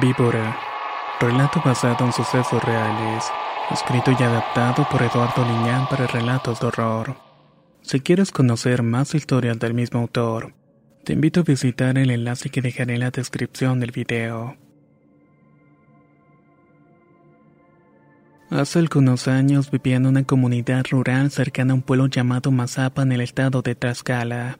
Víbora. Relato basado en sucesos reales. Escrito y adaptado por Eduardo Liñán para relatos de horror. Si quieres conocer más historias del mismo autor, te invito a visitar el enlace que dejaré en la descripción del video. Hace algunos años vivía en una comunidad rural cercana a un pueblo llamado Mazapa en el estado de Tlaxcala.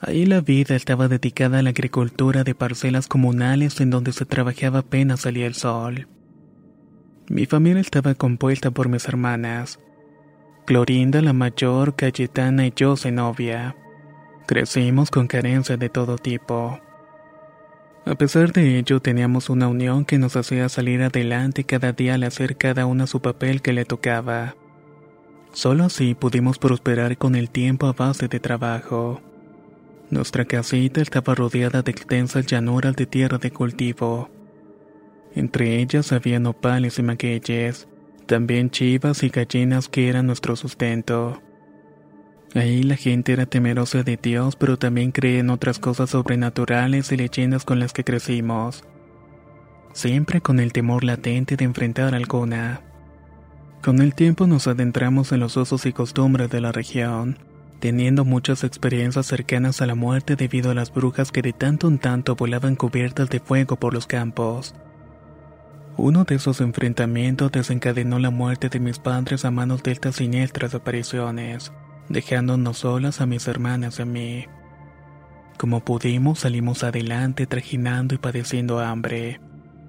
Ahí la vida estaba dedicada a la agricultura de parcelas comunales en donde se trabajaba apenas salía el sol. Mi familia estaba compuesta por mis hermanas. Clorinda la mayor, Cayetana y yo novia. Crecimos con carencia de todo tipo. A pesar de ello, teníamos una unión que nos hacía salir adelante cada día al hacer cada una su papel que le tocaba. Solo así pudimos prosperar con el tiempo a base de trabajo. Nuestra casita estaba rodeada de extensas llanuras de tierra de cultivo. Entre ellas había nopales y magueyes, también chivas y gallinas que eran nuestro sustento. Ahí la gente era temerosa de Dios, pero también creía en otras cosas sobrenaturales y leyendas con las que crecimos. Siempre con el temor latente de enfrentar alguna. Con el tiempo nos adentramos en los usos y costumbres de la región teniendo muchas experiencias cercanas a la muerte debido a las brujas que de tanto en tanto volaban cubiertas de fuego por los campos. Uno de esos enfrentamientos desencadenó la muerte de mis padres a manos de estas siniestras apariciones, dejándonos solas a mis hermanas y a mí. Como pudimos salimos adelante trajinando y padeciendo hambre,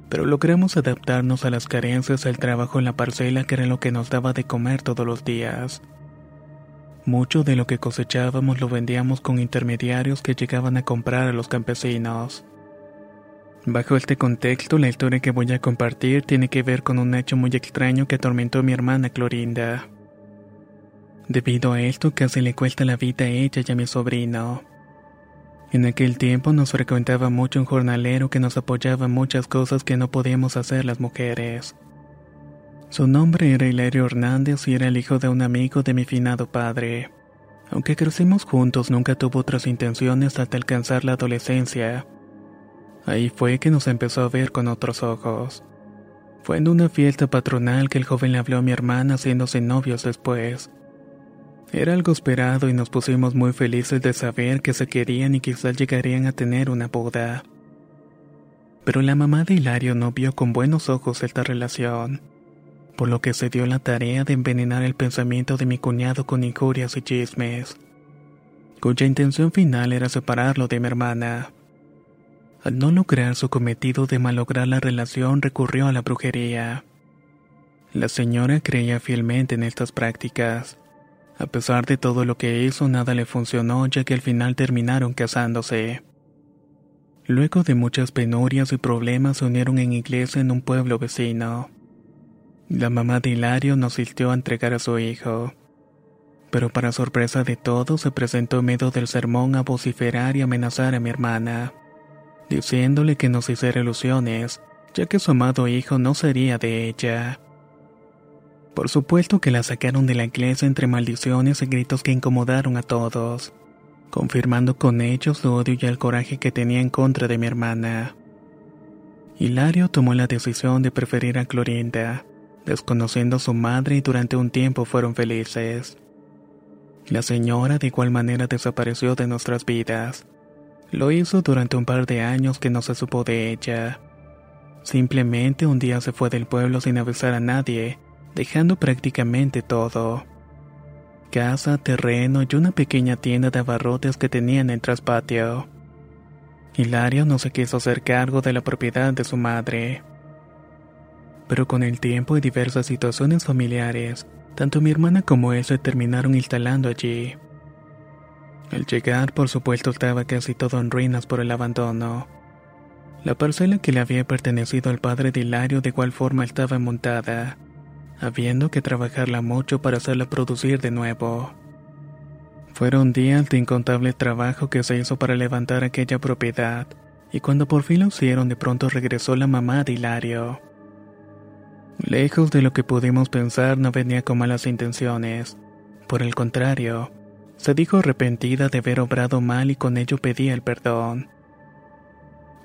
pero logramos adaptarnos a las carencias del trabajo en la parcela que era lo que nos daba de comer todos los días. Mucho de lo que cosechábamos lo vendíamos con intermediarios que llegaban a comprar a los campesinos. Bajo este contexto, la historia que voy a compartir tiene que ver con un hecho muy extraño que atormentó a mi hermana Clorinda. Debido a esto, casi le cuesta la vida a ella y a mi sobrino. En aquel tiempo nos frecuentaba mucho un jornalero que nos apoyaba en muchas cosas que no podíamos hacer las mujeres. Su nombre era Hilario Hernández y era el hijo de un amigo de mi finado padre. Aunque crecimos juntos, nunca tuvo otras intenciones hasta alcanzar la adolescencia. Ahí fue que nos empezó a ver con otros ojos. Fue en una fiesta patronal que el joven le habló a mi hermana haciéndose novios después. Era algo esperado y nos pusimos muy felices de saber que se querían y quizás llegarían a tener una boda. Pero la mamá de Hilario no vio con buenos ojos esta relación por lo que se dio la tarea de envenenar el pensamiento de mi cuñado con injurias y chismes, cuya intención final era separarlo de mi hermana. Al no lograr su cometido de malograr la relación, recurrió a la brujería. La señora creía fielmente en estas prácticas. A pesar de todo lo que hizo, nada le funcionó, ya que al final terminaron casándose. Luego de muchas penurias y problemas, se unieron en iglesia en un pueblo vecino. La mamá de Hilario nos insistió a entregar a su hijo. Pero para sorpresa de todos, se presentó en medio del sermón a vociferar y amenazar a mi hermana, diciéndole que nos hiciera ilusiones, ya que su amado hijo no sería de ella. Por supuesto que la sacaron de la iglesia entre maldiciones y gritos que incomodaron a todos, confirmando con ellos su odio y el coraje que tenía en contra de mi hermana. Hilario tomó la decisión de preferir a Clorinda, desconociendo a su madre y durante un tiempo fueron felices. La señora de igual manera desapareció de nuestras vidas. Lo hizo durante un par de años que no se supo de ella. Simplemente un día se fue del pueblo sin avisar a nadie, dejando prácticamente todo. Casa, terreno y una pequeña tienda de abarrotes que tenían en el traspatio. Hilario no se quiso hacer cargo de la propiedad de su madre. Pero con el tiempo y diversas situaciones familiares, tanto mi hermana como él se terminaron instalando allí. Al llegar, por supuesto, estaba casi todo en ruinas por el abandono. La parcela que le había pertenecido al padre de Hilario de igual forma estaba montada, habiendo que trabajarla mucho para hacerla producir de nuevo. Fueron días de incontable trabajo que se hizo para levantar aquella propiedad, y cuando por fin lo hicieron de pronto regresó la mamá de Hilario. Lejos de lo que pudimos pensar no venía con malas intenciones, por el contrario, se dijo arrepentida de haber obrado mal y con ello pedía el perdón.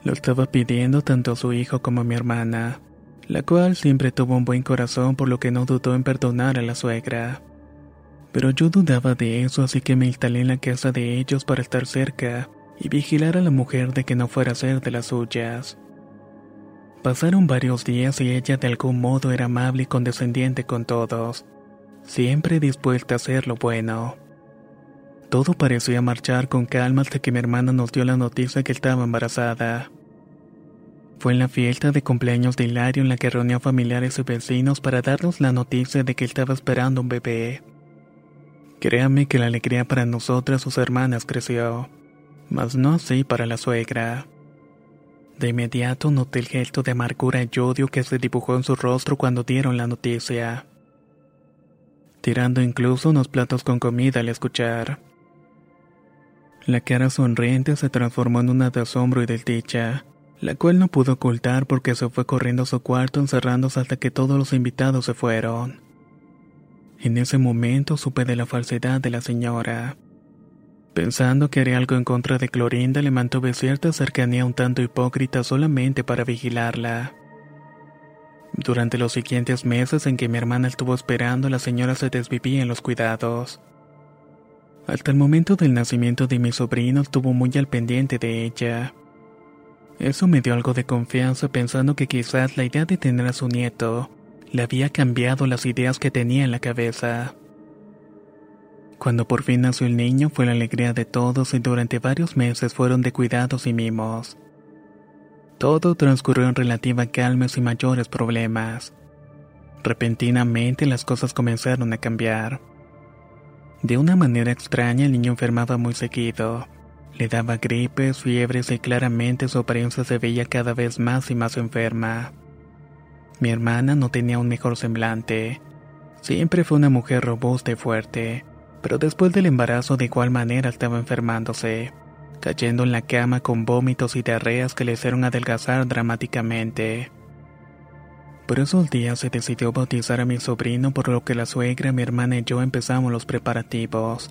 Lo estaba pidiendo tanto a su hijo como a mi hermana, la cual siempre tuvo un buen corazón por lo que no dudó en perdonar a la suegra. Pero yo dudaba de eso así que me instalé en la casa de ellos para estar cerca y vigilar a la mujer de que no fuera a ser de las suyas. Pasaron varios días y ella de algún modo era amable y condescendiente con todos, siempre dispuesta a hacer lo bueno. Todo parecía marchar con calma hasta que mi hermana nos dio la noticia que estaba embarazada. Fue en la fiesta de cumpleaños de Hilario en la que reunió familiares y vecinos para darnos la noticia de que estaba esperando un bebé. Créame que la alegría para nosotras sus hermanas creció, mas no así para la suegra. De inmediato noté el gesto de amargura y odio que se dibujó en su rostro cuando dieron la noticia, tirando incluso unos platos con comida al escuchar. La cara sonriente se transformó en una de asombro y desdicha, la cual no pudo ocultar porque se fue corriendo a su cuarto encerrándose hasta que todos los invitados se fueron. En ese momento supe de la falsedad de la señora. Pensando que haría algo en contra de Clorinda, le mantuve cierta cercanía un tanto hipócrita solamente para vigilarla. Durante los siguientes meses en que mi hermana estuvo esperando, la señora se desvivía en los cuidados. Hasta el momento del nacimiento de mi sobrino estuvo muy al pendiente de ella. Eso me dio algo de confianza pensando que quizás la idea de tener a su nieto le había cambiado las ideas que tenía en la cabeza. Cuando por fin nació el niño fue la alegría de todos y durante varios meses fueron de cuidados y mimos. Todo transcurrió en relativa calma y mayores problemas. Repentinamente las cosas comenzaron a cambiar. De una manera extraña el niño enfermaba muy seguido. Le daba gripes, fiebres y claramente su apariencia se veía cada vez más y más enferma. Mi hermana no tenía un mejor semblante. Siempre fue una mujer robusta y fuerte, pero después del embarazo de igual manera estaba enfermándose, cayendo en la cama con vómitos y diarreas que le hicieron adelgazar dramáticamente. Por esos días se decidió bautizar a mi sobrino por lo que la suegra, mi hermana y yo empezamos los preparativos.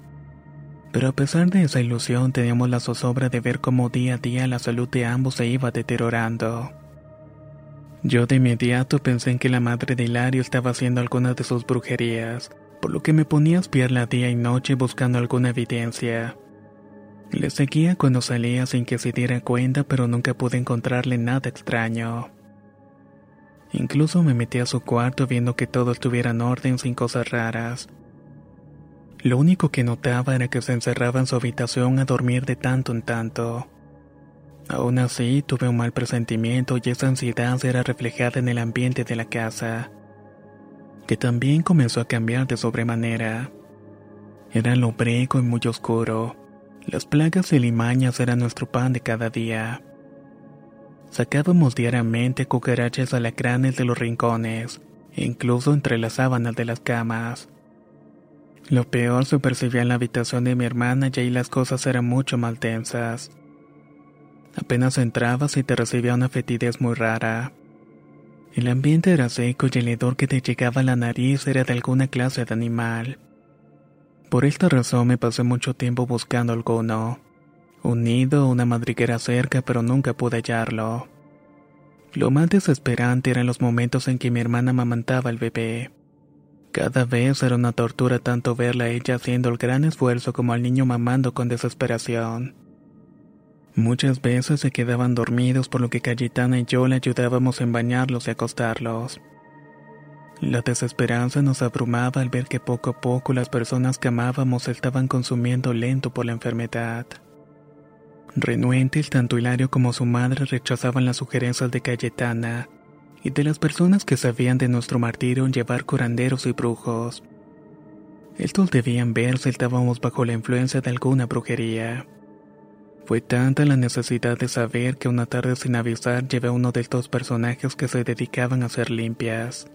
Pero a pesar de esa ilusión teníamos la zozobra de ver cómo día a día la salud de ambos se iba deteriorando. Yo de inmediato pensé en que la madre de Hilario estaba haciendo alguna de sus brujerías, por lo que me ponía a espiarla día y noche buscando alguna evidencia. Le seguía cuando salía sin que se diera cuenta, pero nunca pude encontrarle nada extraño. Incluso me metí a su cuarto viendo que todo estuviera en orden sin cosas raras. Lo único que notaba era que se encerraba en su habitación a dormir de tanto en tanto. Aún así, tuve un mal presentimiento y esa ansiedad era reflejada en el ambiente de la casa, que también comenzó a cambiar de sobremanera. Era lobrego y muy oscuro. Las plagas y limañas eran nuestro pan de cada día. Sacábamos diariamente cucarachas alacranes de los rincones, incluso entre las sábanas de las camas. Lo peor se percibía en la habitación de mi hermana y ahí las cosas eran mucho más tensas. Apenas entrabas y te recibía una fetidez muy rara. El ambiente era seco y el hedor que te llegaba a la nariz era de alguna clase de animal. Por esta razón me pasé mucho tiempo buscando alguno un nido o una madriguera cerca, pero nunca pude hallarlo. Lo más desesperante eran los momentos en que mi hermana amamantaba al bebé. Cada vez era una tortura tanto verla a ella haciendo el gran esfuerzo como al niño mamando con desesperación. Muchas veces se quedaban dormidos por lo que Cayetana y yo le ayudábamos en bañarlos y acostarlos. La desesperanza nos abrumaba al ver que poco a poco las personas que amábamos estaban consumiendo lento por la enfermedad. Renuentes, tanto Hilario como su madre rechazaban las sugerencias de Cayetana y de las personas que sabían de nuestro martirio en llevar curanderos y brujos. Estos debían ver si estábamos bajo la influencia de alguna brujería. Fue tanta la necesidad de saber que una tarde sin avisar llevé a uno de estos personajes que se dedicaban a hacer limpias.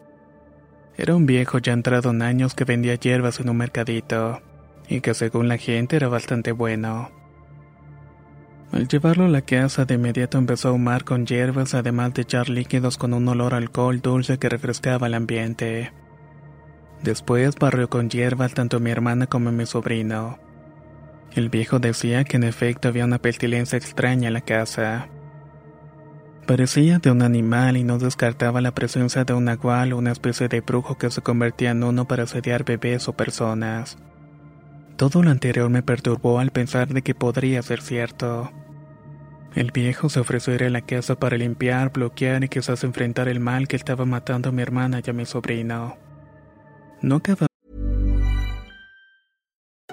Era un viejo ya entrado en años que vendía hierbas en un mercadito, y que según la gente era bastante bueno. Al llevarlo a la casa de inmediato empezó a humar con hierbas además de echar líquidos con un olor a alcohol dulce que refrescaba el ambiente. Después barrió con hierbas tanto mi hermana como mi sobrino. El viejo decía que en efecto había una pestilencia extraña en la casa. Parecía de un animal y no descartaba la presencia de un nahual o una especie de brujo que se convertía en uno para asediar bebés o personas. Todo lo anterior me perturbó al pensar de que podría ser cierto. El viejo se ofreció ir a la casa para limpiar, bloquear y quizás enfrentar el mal que estaba matando a mi hermana y a mi sobrino. No quedaba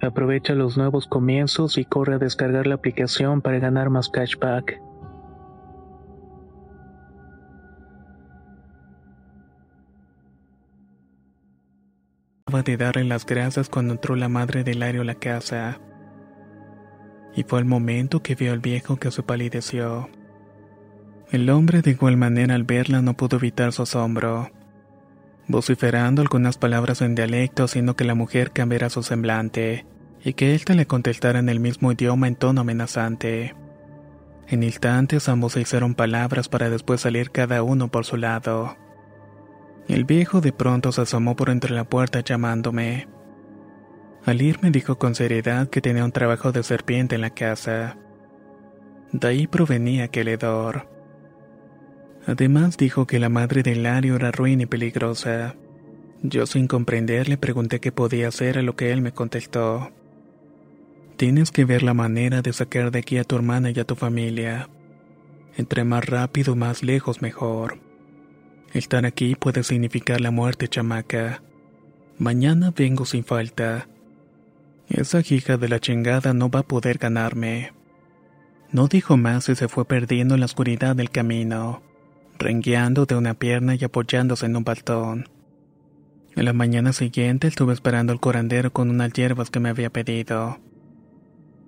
Aprovecha los nuevos comienzos y corre a descargar la aplicación para ganar más cashback. Acaba de darle las gracias cuando entró la madre de Hilario a la casa. Y fue el momento que vio al viejo que se palideció. El hombre de igual manera al verla no pudo evitar su asombro, vociferando algunas palabras en dialecto haciendo que la mujer cambiara su semblante, y que ésta le contestara en el mismo idioma en tono amenazante. En instantes ambos se hicieron palabras para después salir cada uno por su lado. El viejo de pronto se asomó por entre la puerta llamándome. Al ir me dijo con seriedad que tenía un trabajo de serpiente en la casa. De ahí provenía aquel hedor. Además dijo que la madre de Hilario era ruin y peligrosa. Yo sin comprender le pregunté qué podía hacer a lo que él me contestó. Tienes que ver la manera de sacar de aquí a tu hermana y a tu familia. Entre más rápido, más lejos, mejor. Estar aquí puede significar la muerte, chamaca. Mañana vengo sin falta. Esa hija de la chingada no va a poder ganarme. No dijo más y se fue perdiendo en la oscuridad del camino, rengueando de una pierna y apoyándose en un baltón. En la mañana siguiente estuve esperando al curandero con unas hierbas que me había pedido.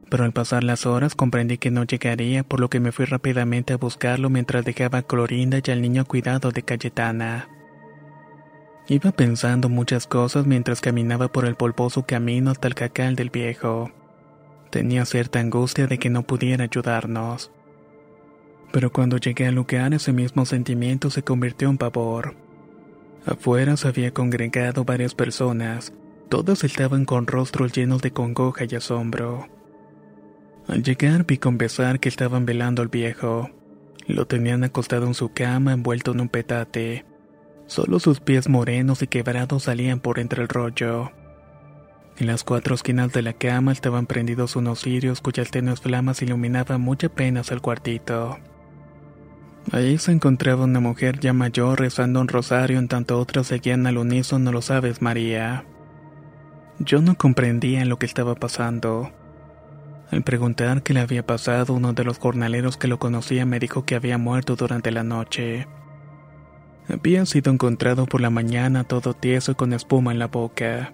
Pero al pasar las horas comprendí que no llegaría, por lo que me fui rápidamente a buscarlo mientras dejaba a Clorinda y al niño cuidado de Cayetana. Iba pensando muchas cosas mientras caminaba por el polvoso camino hasta el cacal del viejo. Tenía cierta angustia de que no pudiera ayudarnos. Pero cuando llegué al lugar ese mismo sentimiento se convirtió en pavor. Afuera se había congregado varias personas, todas estaban con rostros llenos de congoja y asombro. Al llegar vi con pesar que estaban velando al viejo. Lo tenían acostado en su cama envuelto en un petate. Solo sus pies morenos y quebrados salían por entre el rollo. En las cuatro esquinas de la cama estaban prendidos unos cirios cuyas tenues flamas iluminaban muy apenas el cuartito. Allí se encontraba una mujer ya mayor rezando un rosario en tanto otros seguían al unísono lo sabes María. Yo no comprendía lo que estaba pasando. Al preguntar qué le había pasado, uno de los jornaleros que lo conocía me dijo que había muerto durante la noche. Había sido encontrado por la mañana todo tieso y con espuma en la boca.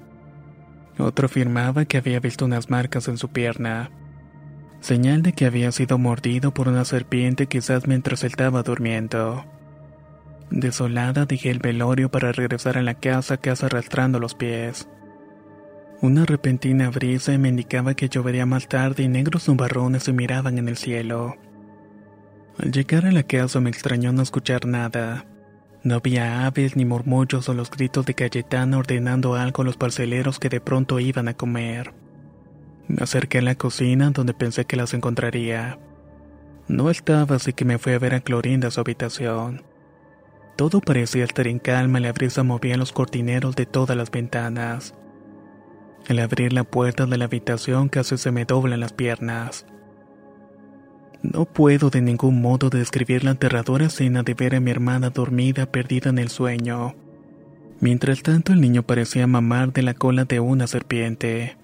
Otro afirmaba que había visto unas marcas en su pierna, señal de que había sido mordido por una serpiente quizás mientras estaba durmiendo. Desolada dejé el velorio para regresar a la casa casi arrastrando los pies. Una repentina brisa me indicaba que llovería más tarde y negros nubarrones se miraban en el cielo. Al llegar a la casa me extrañó no escuchar nada. No había aves ni murmullos o los gritos de Cayetana ordenando algo a los parceleros que de pronto iban a comer. Me acerqué a la cocina donde pensé que las encontraría. No estaba así que me fui a ver a Clorinda a su habitación. Todo parecía estar en calma y la brisa movía los cortineros de todas las ventanas. Al abrir la puerta de la habitación casi se me doblan las piernas. No puedo de ningún modo describir la aterradora escena de ver a mi hermana dormida perdida en el sueño. Mientras tanto el niño parecía mamar de la cola de una serpiente.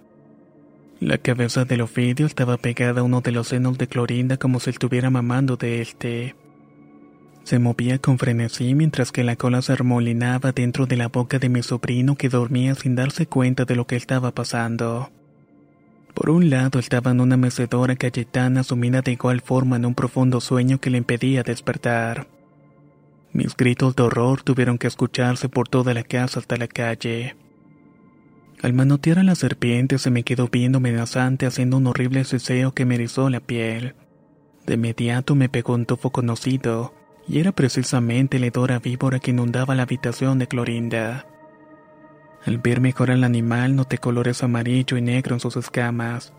La cabeza del Ofidio estaba pegada a uno de los senos de Clorinda como si estuviera mamando de este. Se movía con frenesí mientras que la cola se armolinaba dentro de la boca de mi sobrino que dormía sin darse cuenta de lo que estaba pasando. Por un lado estaba en una mecedora Cayetana sumida de igual forma en un profundo sueño que le impedía despertar. Mis gritos de horror tuvieron que escucharse por toda la casa hasta la calle. Al manotear a la serpiente se me quedó viendo amenazante haciendo un horrible ceseo que me erizó la piel. De inmediato me pegó un tofo conocido, y era precisamente la hedora víbora que inundaba la habitación de Clorinda. Al ver mejor al animal noté colores amarillo y negro en sus escamas.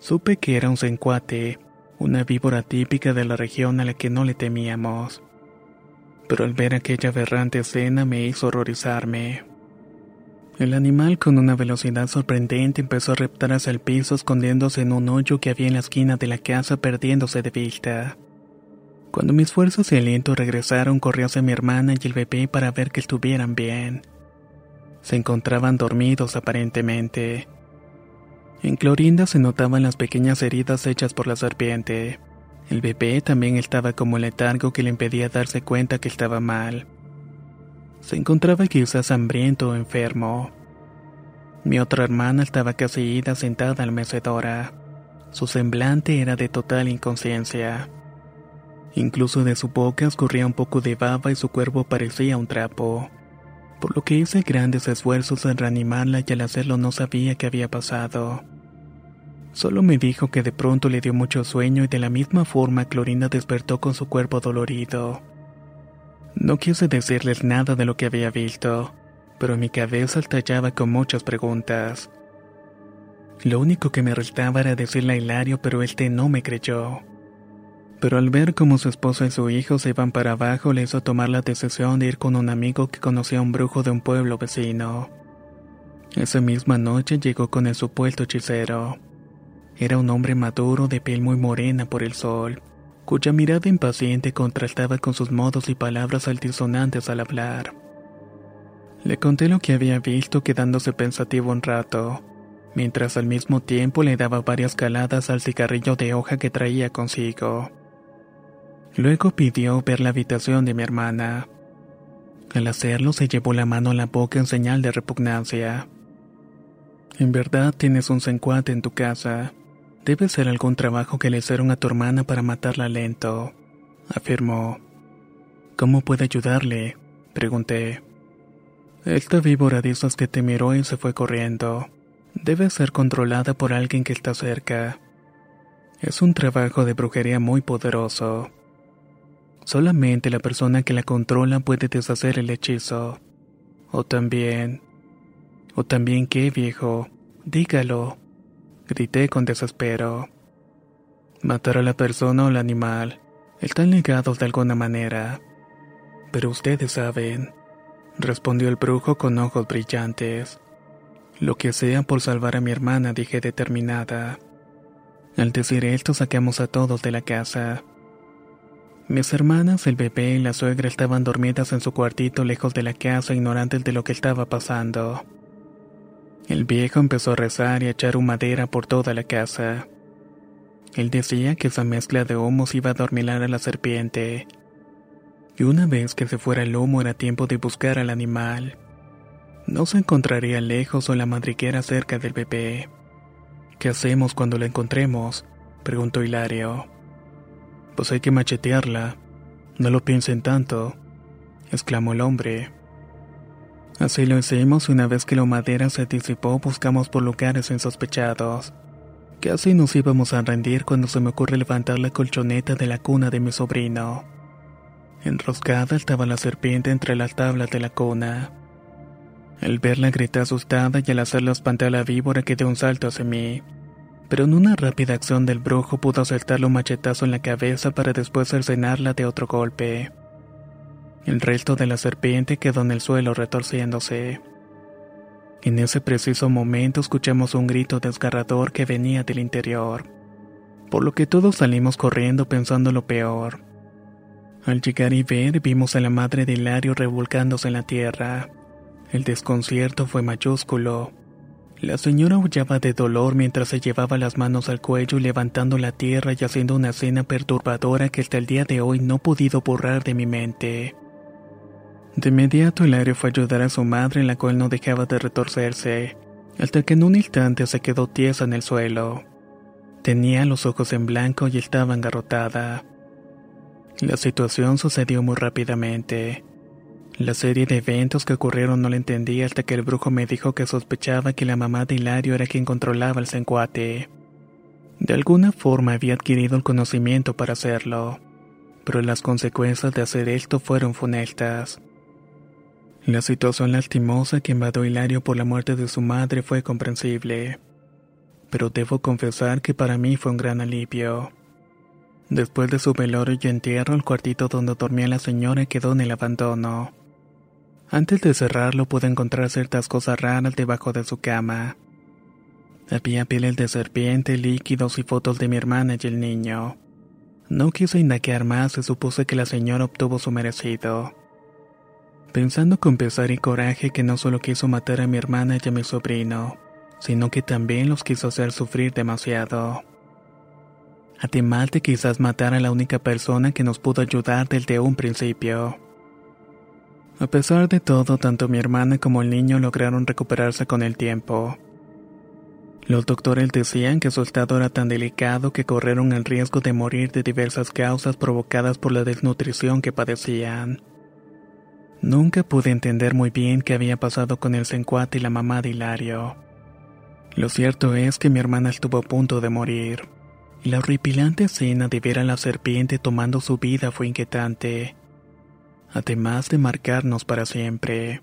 Supe que era un cencuate, una víbora típica de la región a la que no le temíamos. Pero al ver aquella aberrante escena me hizo horrorizarme. El animal con una velocidad sorprendente empezó a reptar hacia el piso escondiéndose en un hoyo que había en la esquina de la casa perdiéndose de vista. Cuando mis fuerzas y aliento regresaron corrí hacia mi hermana y el bebé para ver que estuvieran bien. Se encontraban dormidos aparentemente. En Clorinda se notaban las pequeñas heridas hechas por la serpiente. El bebé también estaba como letargo que le impedía darse cuenta que estaba mal. Se encontraba quizás hambriento o enfermo. Mi otra hermana estaba casi ida sentada en la mecedora. Su semblante era de total inconsciencia. Incluso de su boca escurría un poco de baba y su cuerpo parecía un trapo por lo que hice grandes esfuerzos en reanimarla y al hacerlo no sabía qué había pasado. Solo me dijo que de pronto le dio mucho sueño y de la misma forma Clorinda despertó con su cuerpo dolorido. No quise decirles nada de lo que había visto, pero mi cabeza estallaba con muchas preguntas. Lo único que me restaba era decirle a Hilario, pero este no me creyó pero al ver cómo su esposa y su hijo se iban para abajo le hizo tomar la decisión de ir con un amigo que conocía a un brujo de un pueblo vecino. Esa misma noche llegó con el supuesto hechicero. Era un hombre maduro de piel muy morena por el sol, cuya mirada impaciente contrastaba con sus modos y palabras altisonantes al hablar. Le conté lo que había visto quedándose pensativo un rato, mientras al mismo tiempo le daba varias caladas al cigarrillo de hoja que traía consigo. Luego pidió ver la habitación de mi hermana. Al hacerlo se llevó la mano a la boca en señal de repugnancia. En verdad tienes un sencuate en tu casa. Debe ser algún trabajo que le hicieron a tu hermana para matarla lento, afirmó. ¿Cómo puede ayudarle? pregunté. Esta víbora esas que te miró y se fue corriendo. Debe ser controlada por alguien que está cerca. Es un trabajo de brujería muy poderoso. Solamente la persona que la controla puede deshacer el hechizo. O también... O también qué, viejo. Dígalo. Grité con desespero. Matar a la persona o el animal. Están ligados de alguna manera. Pero ustedes saben, respondió el brujo con ojos brillantes. Lo que sea por salvar a mi hermana, dije determinada. Al decir esto sacamos a todos de la casa. Mis hermanas, el bebé y la suegra estaban dormidas en su cuartito lejos de la casa, ignorantes de lo que estaba pasando. El viejo empezó a rezar y a echar madera por toda la casa. Él decía que esa mezcla de humos iba a dormilar a la serpiente. Y una vez que se fuera el humo era tiempo de buscar al animal. No se encontraría lejos o la madriguera cerca del bebé. ¿Qué hacemos cuando la encontremos? preguntó Hilario. Pues hay que machetearla. No lo piensen tanto, exclamó el hombre. Así lo hicimos y una vez que la madera se disipó buscamos por lugares insospechados. Casi nos íbamos a rendir cuando se me ocurre levantar la colchoneta de la cuna de mi sobrino. Enroscada estaba la serpiente entre las tablas de la cuna. Al verla grité asustada y al hacerla espanté a la víbora que dio un salto hacia mí. Pero en una rápida acción del brujo pudo acertarle un machetazo en la cabeza para después cercenarla de otro golpe. El resto de la serpiente quedó en el suelo retorciéndose. En ese preciso momento escuchamos un grito desgarrador que venía del interior, por lo que todos salimos corriendo pensando lo peor. Al llegar y ver, vimos a la madre de Hilario revolcándose en la tierra. El desconcierto fue mayúsculo. La señora aullaba de dolor mientras se llevaba las manos al cuello levantando la tierra y haciendo una escena perturbadora que hasta el día de hoy no he podido borrar de mi mente. De inmediato Hilario fue a ayudar a su madre, la cual no dejaba de retorcerse, hasta que en un instante se quedó tiesa en el suelo. Tenía los ojos en blanco y estaba engarrotada. La situación sucedió muy rápidamente. La serie de eventos que ocurrieron no la entendí hasta que el brujo me dijo que sospechaba que la mamá de Hilario era quien controlaba el sencuate. De alguna forma había adquirido el conocimiento para hacerlo, pero las consecuencias de hacer esto fueron funestas. La situación lastimosa que invadió Hilario por la muerte de su madre fue comprensible, pero debo confesar que para mí fue un gran alivio. Después de su velorio y entierro, el cuartito donde dormía la señora quedó en el abandono. Antes de cerrarlo pude encontrar ciertas cosas raras debajo de su cama. Había pieles de serpiente, líquidos y fotos de mi hermana y el niño. No quise indagar más y supuse que la señora obtuvo su merecido pensando con pesar y coraje que no solo quiso matar a mi hermana y a mi sobrino, sino que también los quiso hacer sufrir demasiado. Además de quizás matar a la única persona que nos pudo ayudar desde un principio. A pesar de todo, tanto mi hermana como el niño lograron recuperarse con el tiempo. Los doctores decían que su estado era tan delicado que corrieron el riesgo de morir de diversas causas provocadas por la desnutrición que padecían. Nunca pude entender muy bien qué había pasado con el sencuate y la mamá de Hilario. Lo cierto es que mi hermana estuvo a punto de morir, la horripilante escena de ver a la serpiente tomando su vida fue inquietante, además de marcarnos para siempre.